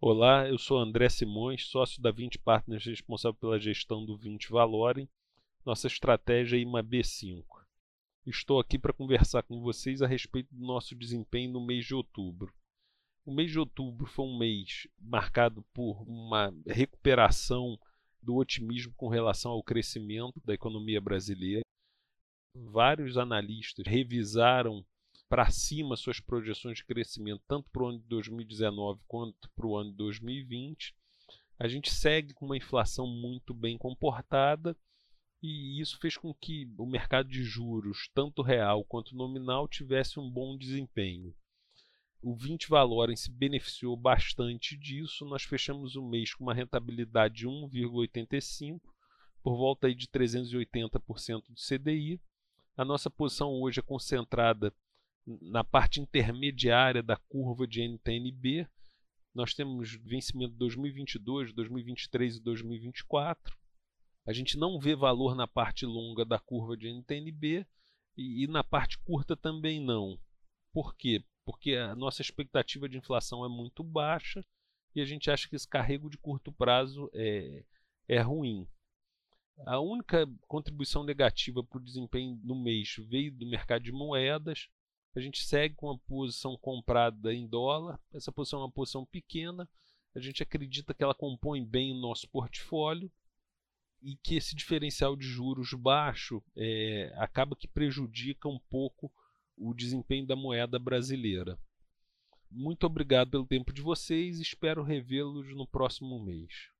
Olá, eu sou André Simões, sócio da 20 Partners responsável pela gestão do 20 Valorem. Nossa estratégia é IMA B5. Estou aqui para conversar com vocês a respeito do nosso desempenho no mês de outubro. O mês de outubro foi um mês marcado por uma recuperação do otimismo com relação ao crescimento da economia brasileira. Vários analistas revisaram para cima suas projeções de crescimento, tanto para o ano de 2019 quanto para o ano de 2020. A gente segue com uma inflação muito bem comportada e isso fez com que o mercado de juros, tanto real quanto nominal, tivesse um bom desempenho. O 20 Valorem se beneficiou bastante disso. Nós fechamos o mês com uma rentabilidade de 1,85, por volta aí de 380% do CDI. A nossa posição hoje é concentrada na parte intermediária da curva de NTNB, nós temos vencimento 2022, 2023 e 2024. A gente não vê valor na parte longa da curva de NTNB e, e na parte curta também não. Por quê? Porque a nossa expectativa de inflação é muito baixa e a gente acha que esse carrego de curto prazo é, é ruim. A única contribuição negativa para o desempenho no mês veio do mercado de moedas. A gente segue com a posição comprada em dólar. Essa posição é uma posição pequena. A gente acredita que ela compõe bem o nosso portfólio e que esse diferencial de juros baixo é, acaba que prejudica um pouco o desempenho da moeda brasileira. Muito obrigado pelo tempo de vocês. Espero revê-los no próximo mês.